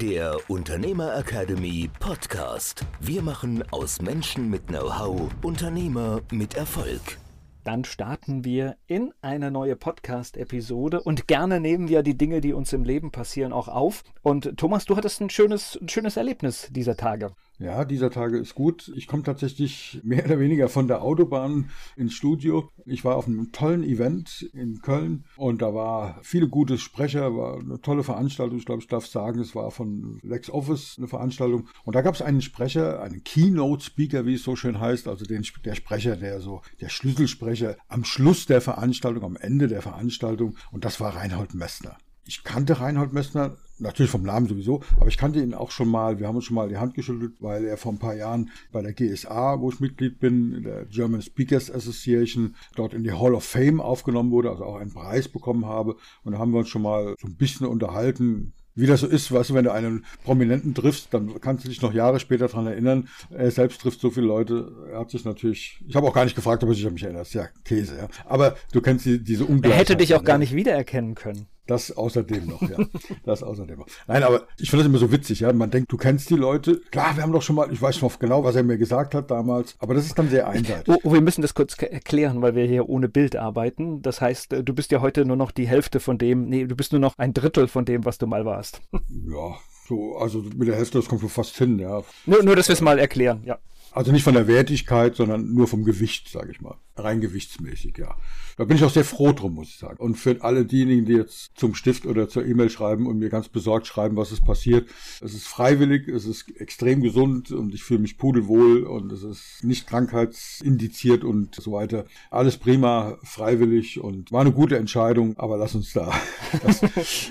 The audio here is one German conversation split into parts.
der Unternehmer Academy Podcast. Wir machen aus Menschen mit Know-how Unternehmer mit Erfolg. Dann starten wir in eine neue Podcast-Episode und gerne nehmen wir die Dinge, die uns im Leben passieren, auch auf. Und Thomas, du hattest ein schönes, ein schönes Erlebnis dieser Tage. Ja, dieser Tage ist gut. Ich komme tatsächlich mehr oder weniger von der Autobahn ins Studio. Ich war auf einem tollen Event in Köln und da war viele gute Sprecher, war eine tolle Veranstaltung. Ich glaube, ich darf sagen, es war von LexOffice eine Veranstaltung. Und da gab es einen Sprecher, einen Keynote-Speaker, wie es so schön heißt, also den, der Sprecher, der so, der Schlüsselsprecher am Schluss der Veranstaltung, am Ende der Veranstaltung. Und das war Reinhold Messner. Ich kannte Reinhold Messner natürlich vom Namen sowieso, aber ich kannte ihn auch schon mal. Wir haben uns schon mal die Hand geschüttelt, weil er vor ein paar Jahren bei der GSA, wo ich Mitglied bin, der German Speakers Association, dort in die Hall of Fame aufgenommen wurde, also auch einen Preis bekommen habe. Und da haben wir uns schon mal so ein bisschen unterhalten, wie das so ist, weißt du, wenn du einen Prominenten triffst, dann kannst du dich noch Jahre später daran erinnern. Er selbst trifft so viele Leute. Er hat sich natürlich, ich habe auch gar nicht gefragt, ob er sich an mich erinnert. Ja Käse, ja. Aber du kennst die, diese Ungleichheit. Er hätte dich auch gar nicht wiedererkennen können. Das außerdem noch, ja. Das außerdem noch. Nein, aber ich finde das immer so witzig, ja. Man denkt, du kennst die Leute. Klar, wir haben doch schon mal, ich weiß noch genau, was er mir gesagt hat damals, aber das ist dann sehr einseitig. Oh, oh, wir müssen das kurz erklären, weil wir hier ohne Bild arbeiten. Das heißt, äh, du bist ja heute nur noch die Hälfte von dem, nee, du bist nur noch ein Drittel von dem, was du mal warst. Ja, so, also mit der Hälfte, das kommt so fast hin, ja. Nur, nur dass wir es mal erklären, ja. Also nicht von der Wertigkeit, sondern nur vom Gewicht, sage ich mal. Rein gewichtsmäßig, ja. Da bin ich auch sehr froh drum, muss ich sagen. Und für alle diejenigen, die jetzt zum Stift oder zur E-Mail schreiben und mir ganz besorgt schreiben, was ist passiert. Es ist freiwillig, es ist extrem gesund und ich fühle mich pudelwohl und es ist nicht krankheitsindiziert und so weiter. Alles prima, freiwillig und war eine gute Entscheidung, aber lass uns da. Das,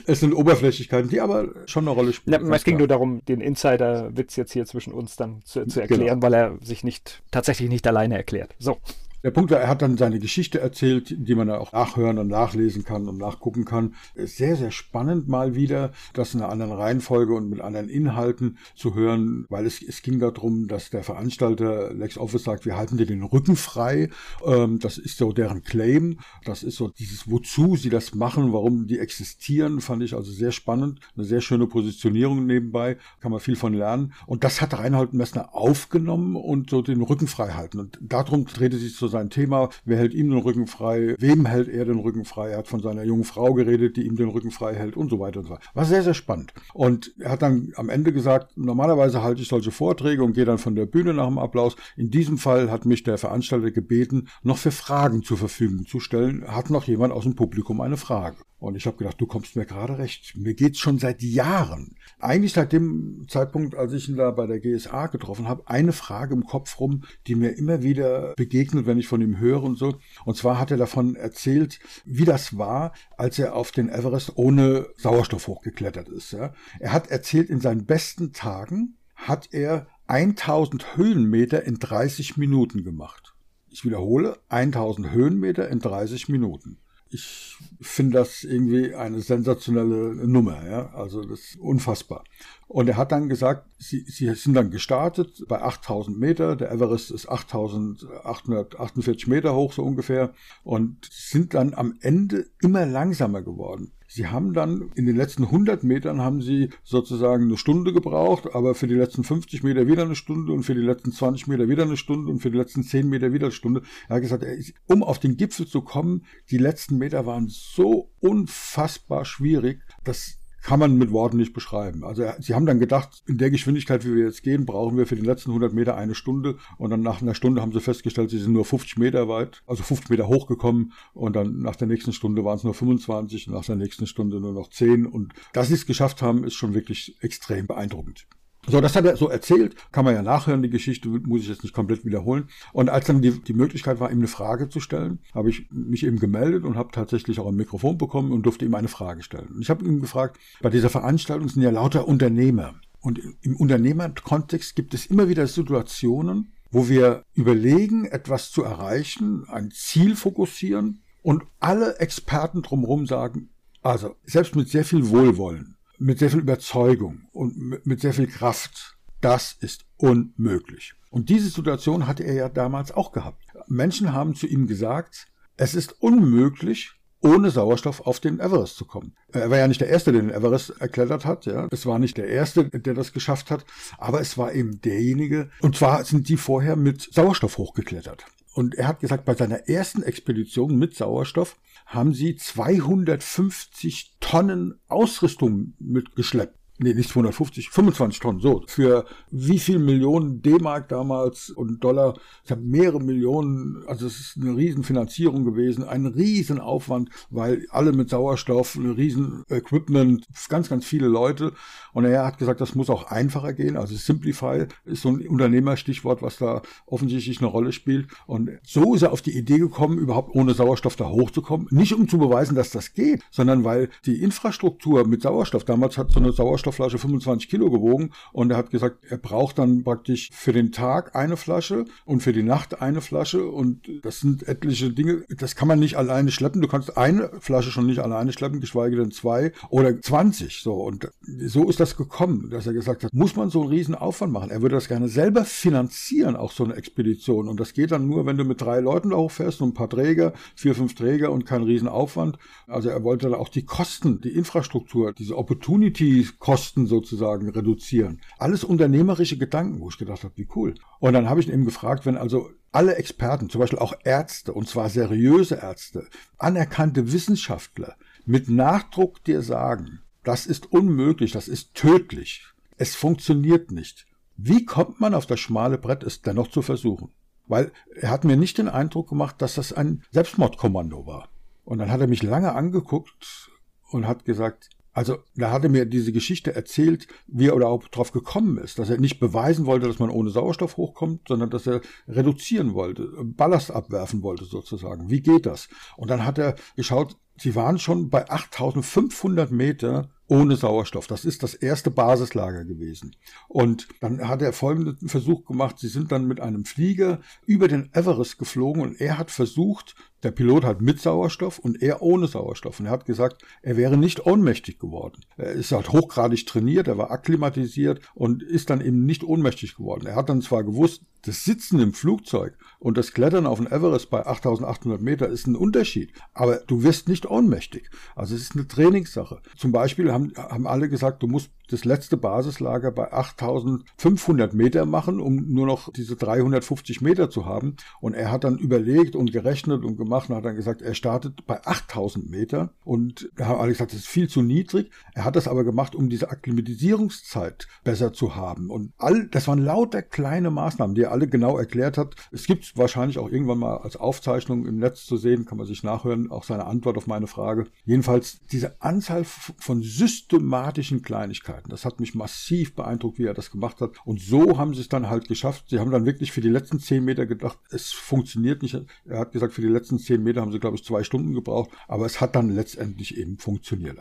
es sind Oberflächlichkeiten, die aber schon eine Rolle spielen. Ja, es ging nur darum, den Insider-Witz jetzt hier zwischen uns dann zu, zu erklären, genau. weil er sich nicht tatsächlich nicht alleine erklärt. So. Der Punkt war, er hat dann seine Geschichte erzählt, die man auch nachhören und nachlesen kann und nachgucken kann. Sehr, sehr spannend mal wieder, das in einer anderen Reihenfolge und mit anderen Inhalten zu hören, weil es, es ging darum, dass der Veranstalter LexOffice sagt, wir halten dir den Rücken frei. Ähm, das ist so deren Claim. Das ist so dieses, wozu sie das machen, warum die existieren, fand ich also sehr spannend. Eine sehr schöne Positionierung nebenbei, kann man viel von lernen. Und das hat Reinhold Messner aufgenommen und so den Rücken frei halten. Und darum drehte sich so sein Thema. Wer hält ihm den Rücken frei? Wem hält er den Rücken frei? Er hat von seiner jungen Frau geredet, die ihm den Rücken frei hält und so weiter und so weiter. War sehr, sehr spannend. Und er hat dann am Ende gesagt, normalerweise halte ich solche Vorträge und gehe dann von der Bühne nach dem Applaus. In diesem Fall hat mich der Veranstalter gebeten, noch für Fragen zur Verfügung zu stellen. Hat noch jemand aus dem Publikum eine Frage? Und ich habe gedacht, du kommst mir gerade recht. Mir geht's schon seit Jahren, eigentlich seit dem Zeitpunkt, als ich ihn da bei der GSA getroffen habe, eine Frage im Kopf rum, die mir immer wieder begegnet, wenn ich von ihm höre und so. Und zwar hat er davon erzählt, wie das war, als er auf den Everest ohne Sauerstoff hochgeklettert ist. Ja. Er hat erzählt, in seinen besten Tagen hat er 1000 Höhenmeter in 30 Minuten gemacht. Ich wiederhole, 1000 Höhenmeter in 30 Minuten ich finde das irgendwie eine sensationelle Nummer, ja. Also das ist unfassbar. Und er hat dann gesagt, sie, sie sind dann gestartet bei 8000 Meter. Der Everest ist 8848 Meter hoch, so ungefähr. Und sind dann am Ende immer langsamer geworden. Sie haben dann in den letzten 100 Metern haben sie sozusagen eine Stunde gebraucht, aber für die letzten 50 Meter wieder eine Stunde und für die letzten 20 Meter wieder eine Stunde und für die letzten 10 Meter wieder eine Stunde. Er hat gesagt, um auf den Gipfel zu kommen, die letzten Meter waren so unfassbar schwierig, dass kann man mit Worten nicht beschreiben. Also sie haben dann gedacht, in der Geschwindigkeit, wie wir jetzt gehen, brauchen wir für die letzten 100 Meter eine Stunde. Und dann nach einer Stunde haben sie festgestellt, sie sind nur 50 Meter weit, also 50 Meter hochgekommen. Und dann nach der nächsten Stunde waren es nur 25, nach der nächsten Stunde nur noch 10. Und dass sie es geschafft haben, ist schon wirklich extrem beeindruckend. So, das hat er so erzählt, kann man ja nachhören, die Geschichte muss ich jetzt nicht komplett wiederholen. Und als dann die, die Möglichkeit war, ihm eine Frage zu stellen, habe ich mich eben gemeldet und habe tatsächlich auch ein Mikrofon bekommen und durfte ihm eine Frage stellen. Und ich habe ihm gefragt, bei dieser Veranstaltung sind ja lauter Unternehmer. Und im Unternehmerkontext gibt es immer wieder Situationen, wo wir überlegen, etwas zu erreichen, ein Ziel fokussieren und alle Experten drumherum sagen, also selbst mit sehr viel Wohlwollen, mit sehr viel Überzeugung und mit sehr viel Kraft, das ist unmöglich. Und diese Situation hatte er ja damals auch gehabt. Menschen haben zu ihm gesagt, es ist unmöglich, ohne Sauerstoff auf den Everest zu kommen. Er war ja nicht der Erste, der den Everest erklettert hat. Ja. Es war nicht der Erste, der das geschafft hat, aber es war eben derjenige. Und zwar sind die vorher mit Sauerstoff hochgeklettert. Und er hat gesagt, bei seiner ersten Expedition mit Sauerstoff haben sie 250 Tonnen Ausrüstung mitgeschleppt nee, nicht 250, 25 Tonnen, so. Für wie viel Millionen D-Mark damals und Dollar? Ich habe mehrere Millionen, also es ist eine Riesenfinanzierung gewesen, ein Riesenaufwand, weil alle mit Sauerstoff, ein Riesen-Equipment, ganz, ganz viele Leute. Und er hat gesagt, das muss auch einfacher gehen. Also Simplify ist so ein Unternehmerstichwort, was da offensichtlich eine Rolle spielt. Und so ist er auf die Idee gekommen, überhaupt ohne Sauerstoff da hochzukommen. Nicht um zu beweisen, dass das geht, sondern weil die Infrastruktur mit Sauerstoff, damals hat so eine Sauerstoff Wasserflasche 25 Kilo gewogen und er hat gesagt, er braucht dann praktisch für den Tag eine Flasche und für die Nacht eine Flasche und das sind etliche Dinge, das kann man nicht alleine schleppen. Du kannst eine Flasche schon nicht alleine schleppen, geschweige denn zwei oder 20. So und so ist das gekommen, dass er gesagt hat, muss man so einen riesen Aufwand machen. Er würde das gerne selber finanzieren, auch so eine Expedition und das geht dann nur, wenn du mit drei Leuten da hochfährst und ein paar Träger, vier, fünf Träger und kein Riesenaufwand. Also er wollte dann auch die Kosten, die Infrastruktur, diese Opportunity-Kosten Kosten sozusagen reduzieren. Alles unternehmerische Gedanken, wo ich gedacht habe, wie cool. Und dann habe ich ihn eben gefragt, wenn also alle Experten, zum Beispiel auch Ärzte, und zwar seriöse Ärzte, anerkannte Wissenschaftler, mit Nachdruck dir sagen, das ist unmöglich, das ist tödlich, es funktioniert nicht. Wie kommt man auf das schmale Brett, es dennoch zu versuchen? Weil er hat mir nicht den Eindruck gemacht, dass das ein Selbstmordkommando war. Und dann hat er mich lange angeguckt und hat gesagt, also da hat er mir diese Geschichte erzählt, wie er oder drauf gekommen ist, dass er nicht beweisen wollte, dass man ohne Sauerstoff hochkommt, sondern dass er reduzieren wollte, Ballast abwerfen wollte sozusagen. Wie geht das? Und dann hat er geschaut, sie waren schon bei 8500 Meter ohne Sauerstoff. Das ist das erste Basislager gewesen. Und dann hat er folgenden Versuch gemacht. Sie sind dann mit einem Flieger über den Everest geflogen und er hat versucht, der Pilot hat mit Sauerstoff und er ohne Sauerstoff. Und er hat gesagt, er wäre nicht ohnmächtig geworden. Er ist halt hochgradig trainiert, er war akklimatisiert und ist dann eben nicht ohnmächtig geworden. Er hat dann zwar gewusst, das Sitzen im Flugzeug und das Klettern auf den Everest bei 8800 Meter ist ein Unterschied. Aber du wirst nicht ohnmächtig. Also es ist eine Trainingssache. Zum Beispiel haben, haben alle gesagt, du musst das letzte Basislager bei 8500 Meter machen, um nur noch diese 350 Meter zu haben. Und er hat dann überlegt und gerechnet und gemacht und hat dann gesagt, er startet bei 8000 Meter. Und da haben alle gesagt, das ist viel zu niedrig. Er hat das aber gemacht, um diese Akklimatisierungszeit besser zu haben. Und all, das waren lauter kleine Maßnahmen, die alle genau erklärt hat. Es gibt wahrscheinlich auch irgendwann mal als Aufzeichnung im Netz zu sehen, kann man sich nachhören, auch seine Antwort auf meine Frage. Jedenfalls diese Anzahl von systematischen Kleinigkeiten. Das hat mich massiv beeindruckt, wie er das gemacht hat. Und so haben sie es dann halt geschafft. Sie haben dann wirklich für die letzten zehn Meter gedacht, es funktioniert nicht. Er hat gesagt, für die letzten zehn Meter haben sie, glaube ich, zwei Stunden gebraucht. Aber es hat dann letztendlich eben funktioniert.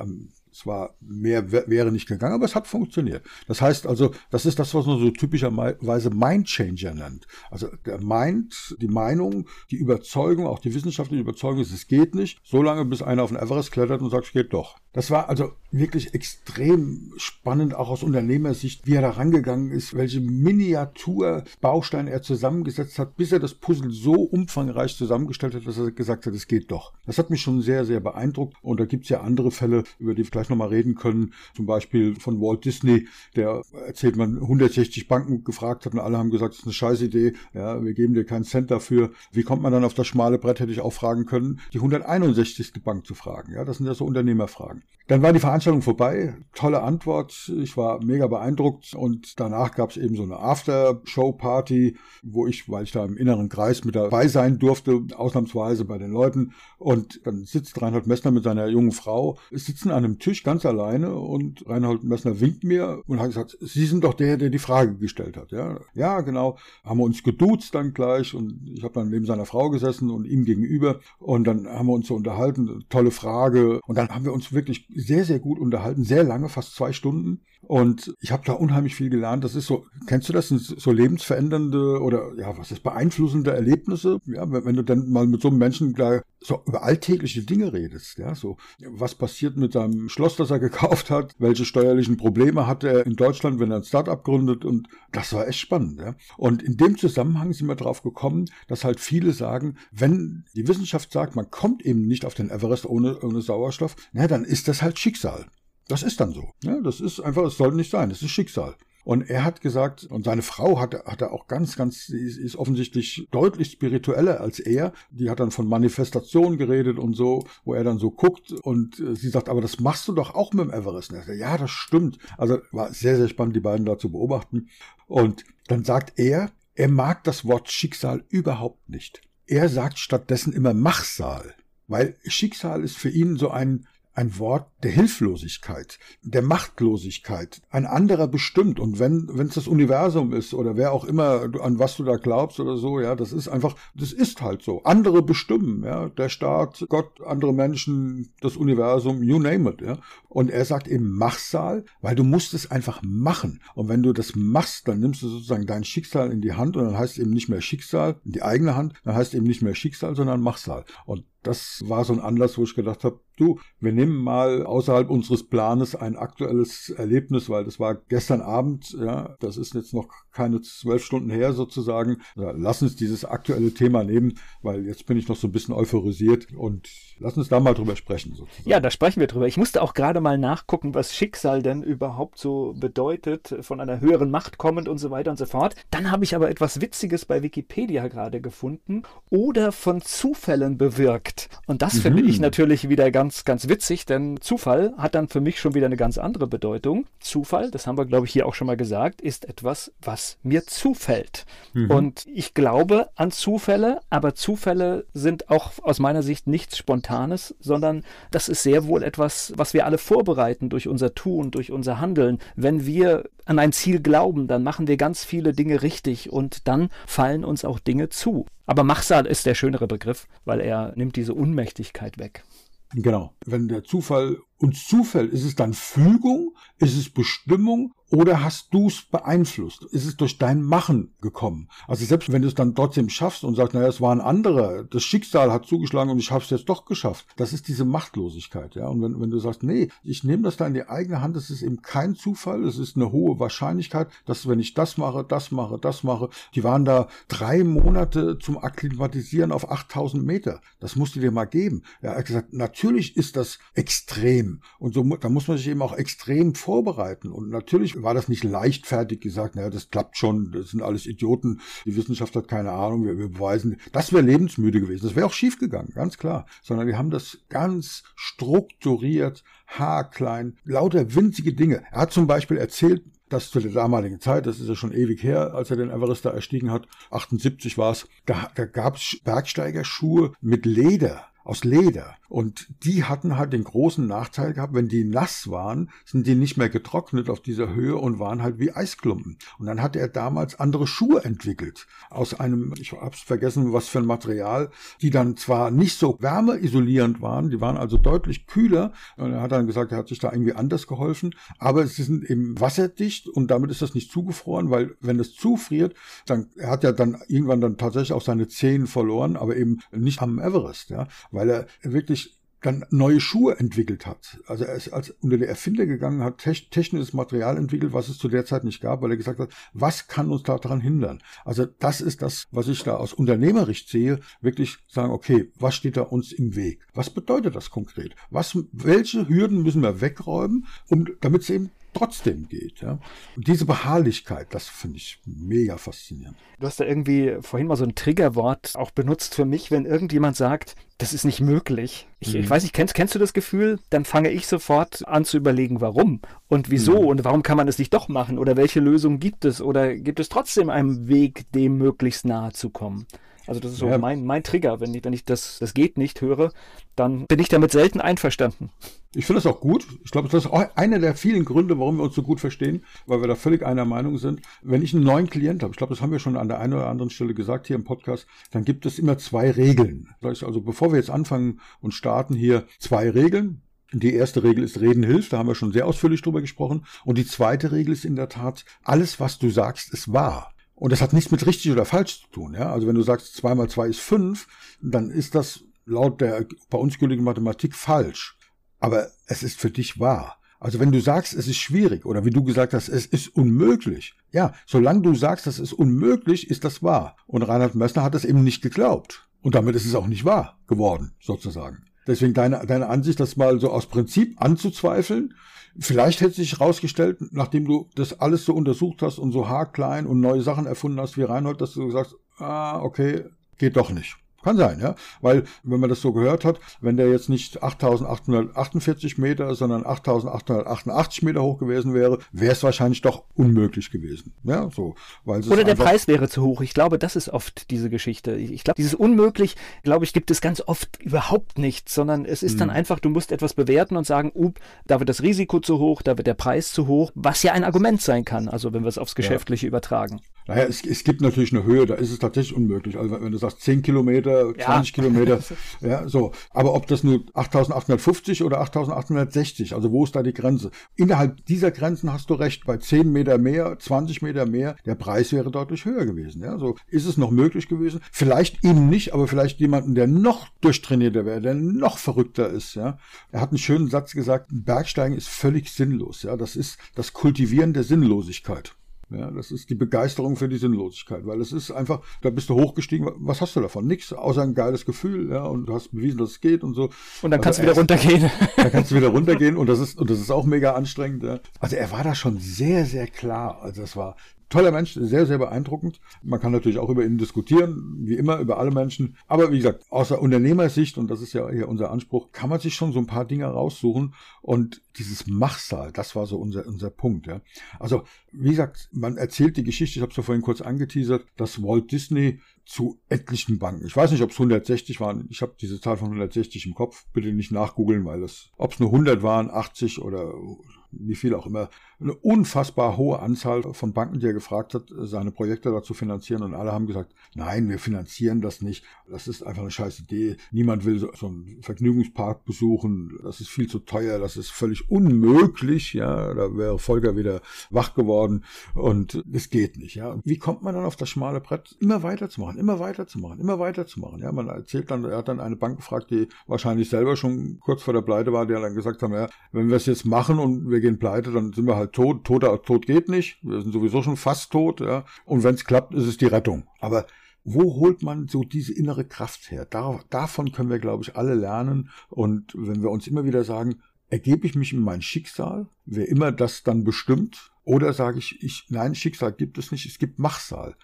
Zwar mehr wäre nicht gegangen, aber es hat funktioniert. Das heißt also, das ist das, was man so typischerweise Mindchanger nennt. Also der Mind, die Meinung, die Überzeugung, auch die wissenschaftliche Überzeugung ist, es geht nicht, solange bis einer auf den Everest klettert und sagt, es geht doch. Das war also wirklich extrem spannend, auch aus Unternehmersicht, wie er da rangegangen ist, welche Miniaturbausteine er zusammengesetzt hat, bis er das Puzzle so umfangreich zusammengestellt hat, dass er gesagt hat, es geht doch. Das hat mich schon sehr, sehr beeindruckt. Und da gibt es ja andere Fälle, über die wir gleich nochmal reden können. Zum Beispiel von Walt Disney, der erzählt man 160 Banken gefragt hat und alle haben gesagt, das ist eine scheiß Idee. Ja, wir geben dir keinen Cent dafür. Wie kommt man dann auf das schmale Brett, hätte ich auch fragen können, die 161. Bank zu fragen. Ja, das sind ja so Unternehmerfragen. Dann war die Veranstaltung vorbei. Tolle Antwort. Ich war mega beeindruckt. Und danach gab es eben so eine After-Show-Party, wo ich, weil ich da im inneren Kreis mit dabei sein durfte, ausnahmsweise bei den Leuten. Und dann sitzt Reinhold Messner mit seiner jungen Frau, sitzen an einem Tisch ganz alleine und Reinhold Messner winkt mir und hat gesagt, Sie sind doch der, der die Frage gestellt hat. Ja, ja genau. Haben wir uns geduzt dann gleich und ich habe dann neben seiner Frau gesessen und ihm gegenüber und dann haben wir uns so unterhalten. Tolle Frage. Und dann haben wir uns wirklich sehr, sehr gut unterhalten. Sehr lange, fast zwei Stunden. Und ich habe da unheimlich viel gelernt. Das ist so, kennst du das? So lebensverändernde oder ja, was ist beeinflussende Erlebnisse? Ja, wenn, wenn du dann mal mit so einem Menschen da so über alltägliche Dinge redest, ja, so was passiert mit seinem Schloss, das er gekauft hat, welche steuerlichen Probleme hat er in Deutschland, wenn er ein Startup gründet und das war echt spannend, ja. Und in dem Zusammenhang sind wir drauf gekommen, dass halt viele sagen, wenn die Wissenschaft sagt, man kommt eben nicht auf den Everest ohne, ohne Sauerstoff, ja, dann ist das halt Schicksal. Das ist dann so. Ja, das ist einfach, es soll nicht sein, es ist Schicksal. Und er hat gesagt, und seine Frau hat, hat er auch ganz, ganz, sie ist, ist offensichtlich deutlich spiritueller als er. Die hat dann von Manifestation geredet und so, wo er dann so guckt und äh, sie sagt, aber das machst du doch auch mit dem Everest. Er sagt, ja, das stimmt. Also war sehr, sehr spannend, die beiden da zu beobachten. Und dann sagt er, er mag das Wort Schicksal überhaupt nicht. Er sagt stattdessen immer Machsal. Weil Schicksal ist für ihn so ein ein Wort der Hilflosigkeit, der Machtlosigkeit. Ein anderer bestimmt. Und wenn es das Universum ist oder wer auch immer, an was du da glaubst oder so, ja, das ist einfach, das ist halt so. Andere bestimmen, ja, der Staat, Gott, andere Menschen, das Universum, you name it, ja. Und er sagt eben Machsal, weil du musst es einfach machen. Und wenn du das machst, dann nimmst du sozusagen dein Schicksal in die Hand und dann heißt es eben nicht mehr Schicksal in die eigene Hand, dann heißt es eben nicht mehr Schicksal, sondern Machsal. Und das war so ein Anlass, wo ich gedacht habe, du, wir nehmen mal außerhalb unseres Planes ein aktuelles Erlebnis, weil das war gestern Abend, ja, das ist jetzt noch keine zwölf Stunden her sozusagen. Ja, lass uns dieses aktuelle Thema nehmen, weil jetzt bin ich noch so ein bisschen euphorisiert und lass uns da mal drüber sprechen. Sozusagen. Ja, da sprechen wir drüber. Ich musste auch gerade mal nachgucken, was Schicksal denn überhaupt so bedeutet, von einer höheren Macht kommend und so weiter und so fort. Dann habe ich aber etwas Witziges bei Wikipedia gerade gefunden oder von Zufällen bewirkt. Und das mhm. finde ich natürlich wieder ganz, ganz witzig, denn Zufall hat dann für mich schon wieder eine ganz andere Bedeutung. Zufall, das haben wir, glaube ich, hier auch schon mal gesagt, ist etwas, was mir zufällt. Mhm. Und ich glaube an Zufälle, aber Zufälle sind auch aus meiner Sicht nichts Spontanes, sondern das ist sehr wohl etwas, was wir alle vorbereiten durch unser Tun, durch unser Handeln. Wenn wir an ein Ziel glauben, dann machen wir ganz viele Dinge richtig und dann fallen uns auch Dinge zu. Aber Machsal ist der schönere Begriff, weil er nimmt diese Unmächtigkeit weg. Genau. Wenn der Zufall uns zufällt, ist es dann Fügung, ist es Bestimmung oder hast du es beeinflusst? Ist es durch dein Machen gekommen? Also selbst wenn du es dann trotzdem schaffst und sagst, naja, es war ein anderer, das Schicksal hat zugeschlagen und ich habe es jetzt doch geschafft. Das ist diese Machtlosigkeit, ja. Und wenn, wenn du sagst, nee, ich nehme das da in die eigene Hand, es ist eben kein Zufall, es ist eine hohe Wahrscheinlichkeit, dass wenn ich das mache, das mache, das mache, die waren da drei Monate zum Akklimatisieren auf 8000 Meter. Das musst du dir mal geben. Er hat gesagt, natürlich ist das extrem. Und so, da muss man sich eben auch extrem vorbereiten. Und natürlich war das nicht leichtfertig gesagt, naja, das klappt schon, das sind alles Idioten, die Wissenschaft hat keine Ahnung, wir, wir beweisen, das wäre lebensmüde gewesen, das wäre auch schief gegangen, ganz klar. Sondern wir haben das ganz strukturiert, haarklein, lauter winzige Dinge. Er hat zum Beispiel erzählt, dass zu der damaligen Zeit, das ist ja schon ewig her, als er den Everest da erstiegen hat, 78 war es, da, da gab es Bergsteigerschuhe mit Leder aus Leder. Und die hatten halt den großen Nachteil gehabt, wenn die nass waren, sind die nicht mehr getrocknet auf dieser Höhe und waren halt wie Eisklumpen. Und dann hat er damals andere Schuhe entwickelt. Aus einem, ich hab's vergessen, was für ein Material, die dann zwar nicht so wärmeisolierend waren, die waren also deutlich kühler. Und er hat dann gesagt, er hat sich da irgendwie anders geholfen. Aber sie sind eben wasserdicht und damit ist das nicht zugefroren, weil wenn es zufriert, dann, er hat ja dann irgendwann dann tatsächlich auch seine Zehen verloren, aber eben nicht am Everest, ja weil er wirklich dann neue Schuhe entwickelt hat. Also er ist als unter der Erfinder gegangen, hat technisches Material entwickelt, was es zu der Zeit nicht gab, weil er gesagt hat, was kann uns daran hindern? Also das ist das, was ich da aus Unternehmericht sehe, wirklich sagen, okay, was steht da uns im Weg? Was bedeutet das konkret? Was, welche Hürden müssen wir wegräumen, um, damit es eben trotzdem geht. Ja? Und diese Beharrlichkeit, das finde ich mega faszinierend. Du hast da irgendwie vorhin mal so ein Triggerwort auch benutzt für mich, wenn irgendjemand sagt, das ist nicht möglich. Ich, mhm. ich weiß nicht, kennst, kennst du das Gefühl? Dann fange ich sofort an zu überlegen, warum und wieso mhm. und warum kann man es nicht doch machen oder welche Lösung gibt es oder gibt es trotzdem einen Weg, dem möglichst nahe zu kommen? Also das ist so ja. mein, mein Trigger. Wenn ich, wenn ich das, das geht nicht höre, dann bin ich damit selten einverstanden. Ich finde das auch gut. Ich glaube, das ist auch einer der vielen Gründe, warum wir uns so gut verstehen, weil wir da völlig einer Meinung sind. Wenn ich einen neuen Klient habe, ich glaube, das haben wir schon an der einen oder anderen Stelle gesagt hier im Podcast, dann gibt es immer zwei Regeln. Also bevor wir jetzt anfangen und starten hier, zwei Regeln. Die erste Regel ist Reden hilft, da haben wir schon sehr ausführlich drüber gesprochen. Und die zweite Regel ist in der Tat, alles, was du sagst, ist wahr. Und das hat nichts mit richtig oder falsch zu tun. Ja? Also wenn du sagst, zwei mal zwei ist fünf, dann ist das laut der bei uns gültigen Mathematik falsch. Aber es ist für dich wahr. Also wenn du sagst, es ist schwierig oder wie du gesagt hast, es ist unmöglich. Ja, solange du sagst, das ist unmöglich, ist das wahr. Und Reinhard Messner hat es eben nicht geglaubt. Und damit ist es auch nicht wahr geworden, sozusagen. Deswegen deine, deine Ansicht, das mal so aus Prinzip anzuzweifeln. Vielleicht hätte sich herausgestellt, nachdem du das alles so untersucht hast und so haarklein und neue Sachen erfunden hast wie Reinhold, dass du sagst, ah, okay, geht doch nicht. Kann sein, ja. Weil, wenn man das so gehört hat, wenn der jetzt nicht 8848 Meter, sondern 8888 Meter hoch gewesen wäre, wäre es wahrscheinlich doch unmöglich gewesen. Ja, so. Weil Oder der Preis wäre zu hoch. Ich glaube, das ist oft diese Geschichte. Ich glaube, dieses Unmöglich, glaube ich, gibt es ganz oft überhaupt nicht, sondern es ist hm. dann einfach, du musst etwas bewerten und sagen, up, da wird das Risiko zu hoch, da wird der Preis zu hoch, was ja ein Argument sein kann, also wenn wir es aufs Geschäftliche ja. übertragen. Naja, es, es gibt natürlich eine Höhe, da ist es tatsächlich unmöglich. Also wenn du sagst 10 Kilometer, 20 ja. Kilometer, ja, so. Aber ob das nur 8850 oder 8860, also wo ist da die Grenze? Innerhalb dieser Grenzen hast du recht, bei 10 Meter mehr, 20 Meter mehr, der Preis wäre deutlich höher gewesen. Ja, so ist es noch möglich gewesen. Vielleicht ihm nicht, aber vielleicht jemanden, der noch durchtrainierter wäre, der noch verrückter ist. Ja, er hat einen schönen Satz gesagt: Bergsteigen ist völlig sinnlos. Ja, das ist das Kultivieren der Sinnlosigkeit. Ja, das ist die Begeisterung für die Sinnlosigkeit, weil es ist einfach, da bist du hochgestiegen, was hast du davon? Nix, außer ein geiles Gefühl, ja, und du hast bewiesen, dass es geht und so. Und dann also kannst du wieder runtergehen. Dann kannst du wieder runtergehen und das ist, und das ist auch mega anstrengend, ja. Also er war da schon sehr, sehr klar. Also das war, Toller Mensch, sehr, sehr beeindruckend. Man kann natürlich auch über ihn diskutieren, wie immer, über alle Menschen. Aber wie gesagt, außer Unternehmersicht, und das ist ja hier unser Anspruch, kann man sich schon so ein paar Dinge raussuchen. Und dieses Machsal, das war so unser, unser Punkt. Ja. Also, wie gesagt, man erzählt die Geschichte, ich habe es ja vorhin kurz angeteasert, dass Walt Disney zu etlichen Banken. Ich weiß nicht, ob es 160 waren. Ich habe diese Zahl von 160 im Kopf. Bitte nicht nachgoogeln, weil es, ob es nur 100 waren, 80 oder wie viel auch immer, eine unfassbar hohe Anzahl von Banken, die er gefragt hat, seine Projekte dazu finanzieren. Und alle haben gesagt, nein, wir finanzieren das nicht. Das ist einfach eine scheiß Idee. Niemand will so, so einen Vergnügungspark besuchen. Das ist viel zu teuer. Das ist völlig unmöglich. Ja, da wäre Volker wieder wach geworden. Und es geht nicht. Ja, wie kommt man dann auf das schmale Brett? Immer weiterzumachen, immer weiterzumachen, immer weiterzumachen. Ja, man erzählt dann, er hat dann eine Bank gefragt, die wahrscheinlich selber schon kurz vor der Pleite war, die dann gesagt haben, ja, wenn wir es jetzt machen und wir gehen pleite, dann sind wir halt tot. Toter Tod geht nicht. Wir sind sowieso schon fast tot. Ja. Und wenn es klappt, ist es die Rettung. Aber wo holt man so diese innere Kraft her? Da, davon können wir, glaube ich, alle lernen. Und wenn wir uns immer wieder sagen, ergebe ich mich in mein Schicksal, wer immer das dann bestimmt, oder sage ich, ich, nein, Schicksal gibt es nicht, es gibt Machsal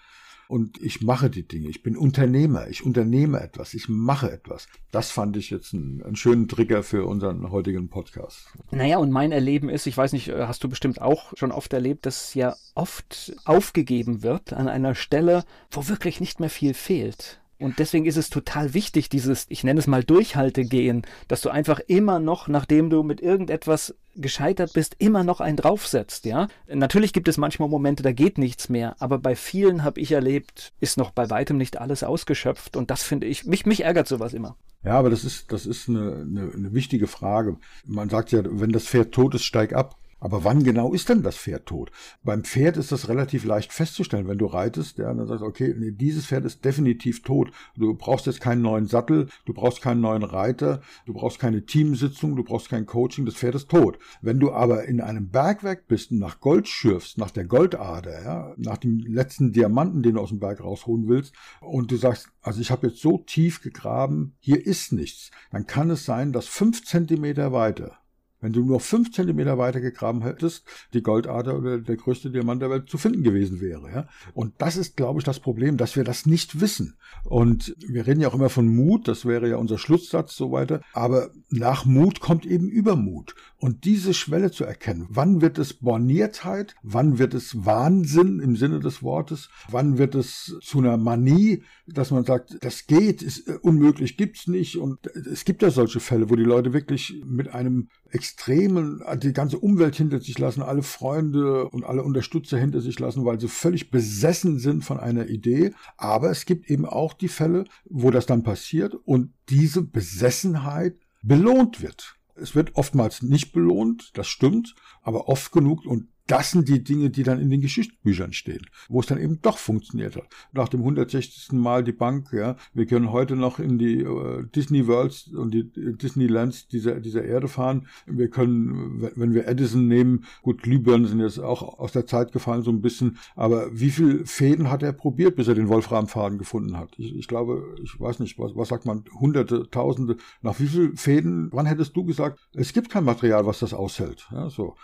und ich mache die Dinge. Ich bin Unternehmer, ich unternehme etwas, ich mache etwas. Das fand ich jetzt einen, einen schönen Trigger für unseren heutigen Podcast. Naja, und mein Erleben ist, ich weiß nicht, äh, hast du bestimmt auch schon oft erlebt, dass ja oft aufgegeben wird an einer Stelle, wo wirklich nicht mehr viel fehlt. Und deswegen ist es total wichtig, dieses, ich nenne es mal Durchhaltegehen, dass du einfach immer noch, nachdem du mit irgendetwas gescheitert bist, immer noch einen draufsetzt, ja. Natürlich gibt es manchmal Momente, da geht nichts mehr, aber bei vielen habe ich erlebt, ist noch bei weitem nicht alles ausgeschöpft und das finde ich, mich, mich ärgert sowas immer. Ja, aber das ist, das ist eine, eine, eine wichtige Frage. Man sagt ja, wenn das Pferd tot ist, steig ab. Aber wann genau ist denn das Pferd tot? Beim Pferd ist das relativ leicht festzustellen, wenn du reitest, ja, dann sagst du, okay, nee, dieses Pferd ist definitiv tot. Du brauchst jetzt keinen neuen Sattel, du brauchst keinen neuen Reiter, du brauchst keine Teamsitzung, du brauchst kein Coaching, das Pferd ist tot. Wenn du aber in einem Bergwerk bist und nach Gold schürfst, nach der Goldader, ja, nach dem letzten Diamanten, den du aus dem Berg rausholen willst, und du sagst, also ich habe jetzt so tief gegraben, hier ist nichts, dann kann es sein, dass fünf Zentimeter weiter wenn du nur fünf Zentimeter weiter gegraben hättest, die Goldader oder der größte Diamant der Welt zu finden gewesen wäre. Ja? Und das ist, glaube ich, das Problem, dass wir das nicht wissen. Und wir reden ja auch immer von Mut, das wäre ja unser Schlusssatz so weiter. Aber nach Mut kommt eben Übermut. Und diese Schwelle zu erkennen, wann wird es Borniertheit, wann wird es Wahnsinn im Sinne des Wortes, wann wird es zu einer Manie, dass man sagt, das geht, ist äh, unmöglich, gibt's nicht. Und es gibt ja solche Fälle, wo die Leute wirklich mit einem extremen, die ganze Umwelt hinter sich lassen, alle Freunde und alle Unterstützer hinter sich lassen, weil sie völlig besessen sind von einer Idee. Aber es gibt eben auch die Fälle, wo das dann passiert und diese Besessenheit belohnt wird. Es wird oftmals nicht belohnt, das stimmt, aber oft genug und das sind die Dinge, die dann in den Geschichtsbüchern stehen, wo es dann eben doch funktioniert hat. Nach dem 160. Mal die Bank, ja, wir können heute noch in die äh, Disney Worlds und die äh, Disneylands dieser, dieser Erde fahren. Wir können, wenn wir Edison nehmen, gut, Glühbirnen sind jetzt auch aus der Zeit gefallen so ein bisschen, aber wie viel Fäden hat er probiert, bis er den Wolframfaden gefunden hat? Ich, ich glaube, ich weiß nicht, was, was sagt man, hunderte, tausende, nach wie viel Fäden, wann hättest du gesagt, es gibt kein Material, was das aushält? Ja, so.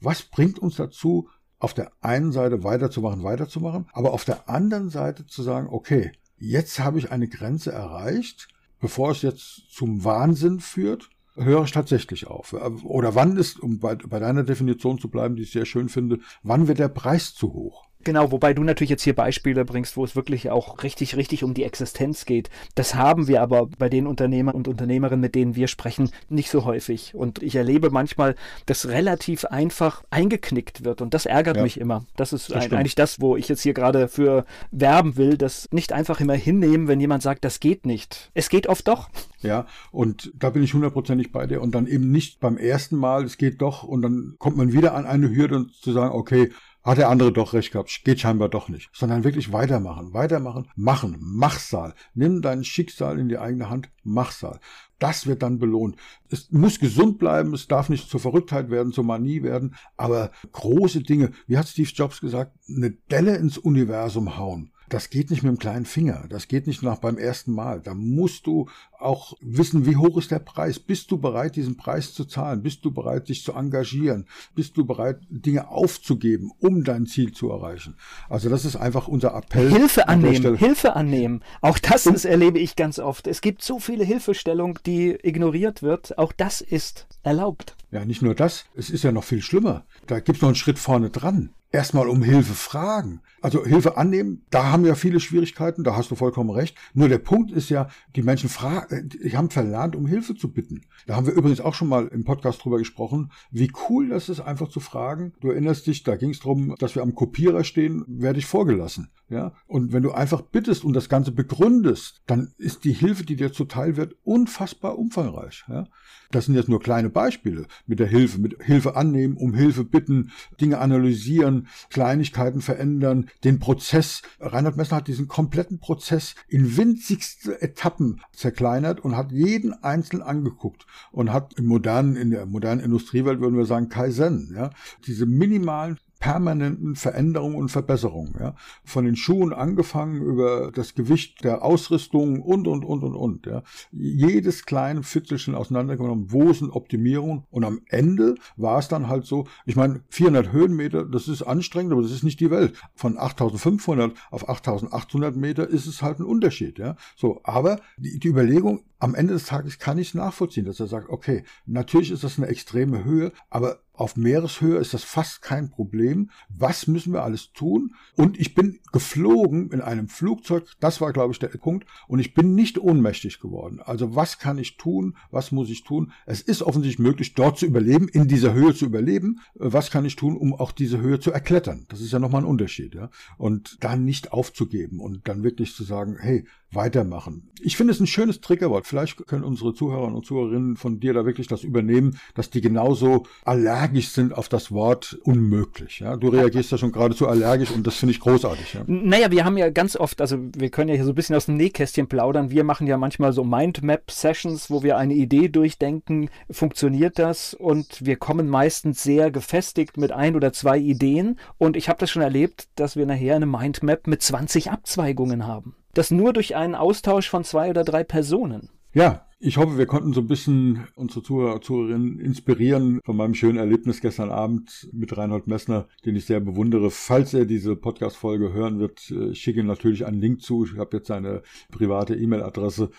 Was bringt uns dazu, auf der einen Seite weiterzumachen, weiterzumachen, aber auf der anderen Seite zu sagen, okay, jetzt habe ich eine Grenze erreicht, bevor es jetzt zum Wahnsinn führt, höre ich tatsächlich auf. Oder wann ist, um bei, bei deiner Definition zu bleiben, die ich sehr schön finde, wann wird der Preis zu hoch? Genau, wobei du natürlich jetzt hier Beispiele bringst, wo es wirklich auch richtig, richtig um die Existenz geht. Das haben wir aber bei den Unternehmern und Unternehmerinnen, mit denen wir sprechen, nicht so häufig. Und ich erlebe manchmal, dass relativ einfach eingeknickt wird. Und das ärgert ja, mich immer. Das ist das ein, eigentlich das, wo ich jetzt hier gerade für werben will, das nicht einfach immer hinnehmen, wenn jemand sagt, das geht nicht. Es geht oft doch. Ja, und da bin ich hundertprozentig bei dir. Und dann eben nicht beim ersten Mal, es geht doch, und dann kommt man wieder an eine Hürde und zu sagen, okay, hat der andere doch recht gehabt, geht scheinbar doch nicht, sondern wirklich weitermachen, weitermachen, machen, Machsal, nimm dein Schicksal in die eigene Hand, Machsal. Das wird dann belohnt. Es muss gesund bleiben, es darf nicht zur Verrücktheit werden, zur Manie werden, aber große Dinge, wie hat Steve Jobs gesagt, eine Delle ins Universum hauen. Das geht nicht mit dem kleinen Finger. Das geht nicht nach beim ersten Mal. Da musst du auch wissen, wie hoch ist der Preis. Bist du bereit, diesen Preis zu zahlen? Bist du bereit, dich zu engagieren? Bist du bereit, Dinge aufzugeben, um dein Ziel zu erreichen? Also das ist einfach unser Appell. Hilfe annehmen, an Hilfe annehmen. Auch das ist, erlebe ich ganz oft. Es gibt so viele Hilfestellung, die ignoriert wird. Auch das ist erlaubt. Ja, nicht nur das. Es ist ja noch viel schlimmer. Da gibt es noch einen Schritt vorne dran erstmal um Hilfe fragen. Also Hilfe annehmen, da haben wir viele Schwierigkeiten, da hast du vollkommen recht. Nur der Punkt ist ja, die Menschen fragen, die haben verlernt, um Hilfe zu bitten. Da haben wir übrigens auch schon mal im Podcast drüber gesprochen, wie cool das ist, einfach zu fragen. Du erinnerst dich, da ging es darum, dass wir am Kopierer stehen, werde ich vorgelassen. Ja, und wenn du einfach bittest und das Ganze begründest, dann ist die Hilfe, die dir zuteil wird, unfassbar umfangreich. Ja? Das sind jetzt nur kleine Beispiele mit der Hilfe, mit Hilfe annehmen, um Hilfe bitten, Dinge analysieren, Kleinigkeiten verändern, den Prozess. Reinhard Messner hat diesen kompletten Prozess in winzigste Etappen zerkleinert und hat jeden einzeln angeguckt und hat im modernen, in der modernen Industriewelt würden wir sagen Kaizen, ja, diese minimalen permanenten Veränderungen und Verbesserungen. Ja. Von den Schuhen angefangen über das Gewicht der Ausrüstung und, und, und, und, und. Ja. Jedes kleine Fitzelchen auseinandergenommen, wo sind Optimierungen und am Ende war es dann halt so, ich meine, 400 Höhenmeter, das ist anstrengend, aber das ist nicht die Welt. Von 8500 auf 8800 Meter ist es halt ein Unterschied. Ja. So, aber die, die Überlegung, am Ende des Tages kann ich es nachvollziehen, dass er sagt, okay, natürlich ist das eine extreme Höhe, aber auf Meereshöhe ist das fast kein Problem. Was müssen wir alles tun? Und ich bin geflogen in einem Flugzeug, das war, glaube ich, der Punkt, und ich bin nicht ohnmächtig geworden. Also was kann ich tun? Was muss ich tun? Es ist offensichtlich möglich, dort zu überleben, in dieser Höhe zu überleben. Was kann ich tun, um auch diese Höhe zu erklettern? Das ist ja nochmal ein Unterschied. Ja? Und dann nicht aufzugeben und dann wirklich zu sagen, hey, weitermachen. Ich finde es ein schönes Triggerwort. Vielleicht können unsere Zuhörer und Zuhörerinnen von dir da wirklich das übernehmen, dass die genauso allergisch sind auf das Wort unmöglich. Ja? Du reagierst ja schon geradezu allergisch und das finde ich großartig. Ja? Naja, wir haben ja ganz oft, also wir können ja hier so ein bisschen aus dem Nähkästchen plaudern. Wir machen ja manchmal so Mindmap-Sessions, wo wir eine Idee durchdenken. Funktioniert das? Und wir kommen meistens sehr gefestigt mit ein oder zwei Ideen. Und ich habe das schon erlebt, dass wir nachher eine Mindmap mit 20 Abzweigungen haben. Das nur durch einen Austausch von zwei oder drei Personen. Ja, ich hoffe, wir konnten so ein bisschen unsere Zuhörer, Zuhörerinnen inspirieren von meinem schönen Erlebnis gestern Abend mit Reinhold Messner, den ich sehr bewundere. Falls er diese Podcast-Folge hören wird, äh, schicke ihm natürlich einen Link zu. Ich habe jetzt seine private E-Mail-Adresse.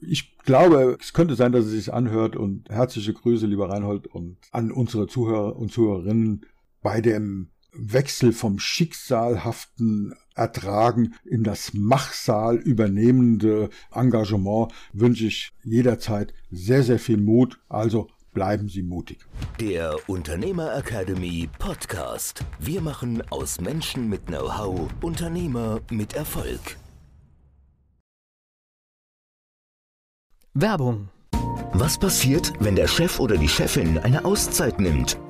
Ich glaube, es könnte sein, dass er sich anhört und herzliche Grüße, lieber Reinhold, und an unsere Zuhörer und Zuhörerinnen bei dem Wechsel vom schicksalhaften Ertragen in das Machsaal übernehmende Engagement wünsche ich jederzeit sehr, sehr viel Mut. Also bleiben Sie mutig. Der Unternehmer Academy Podcast. Wir machen aus Menschen mit Know-how Unternehmer mit Erfolg. Werbung. Was passiert, wenn der Chef oder die Chefin eine Auszeit nimmt?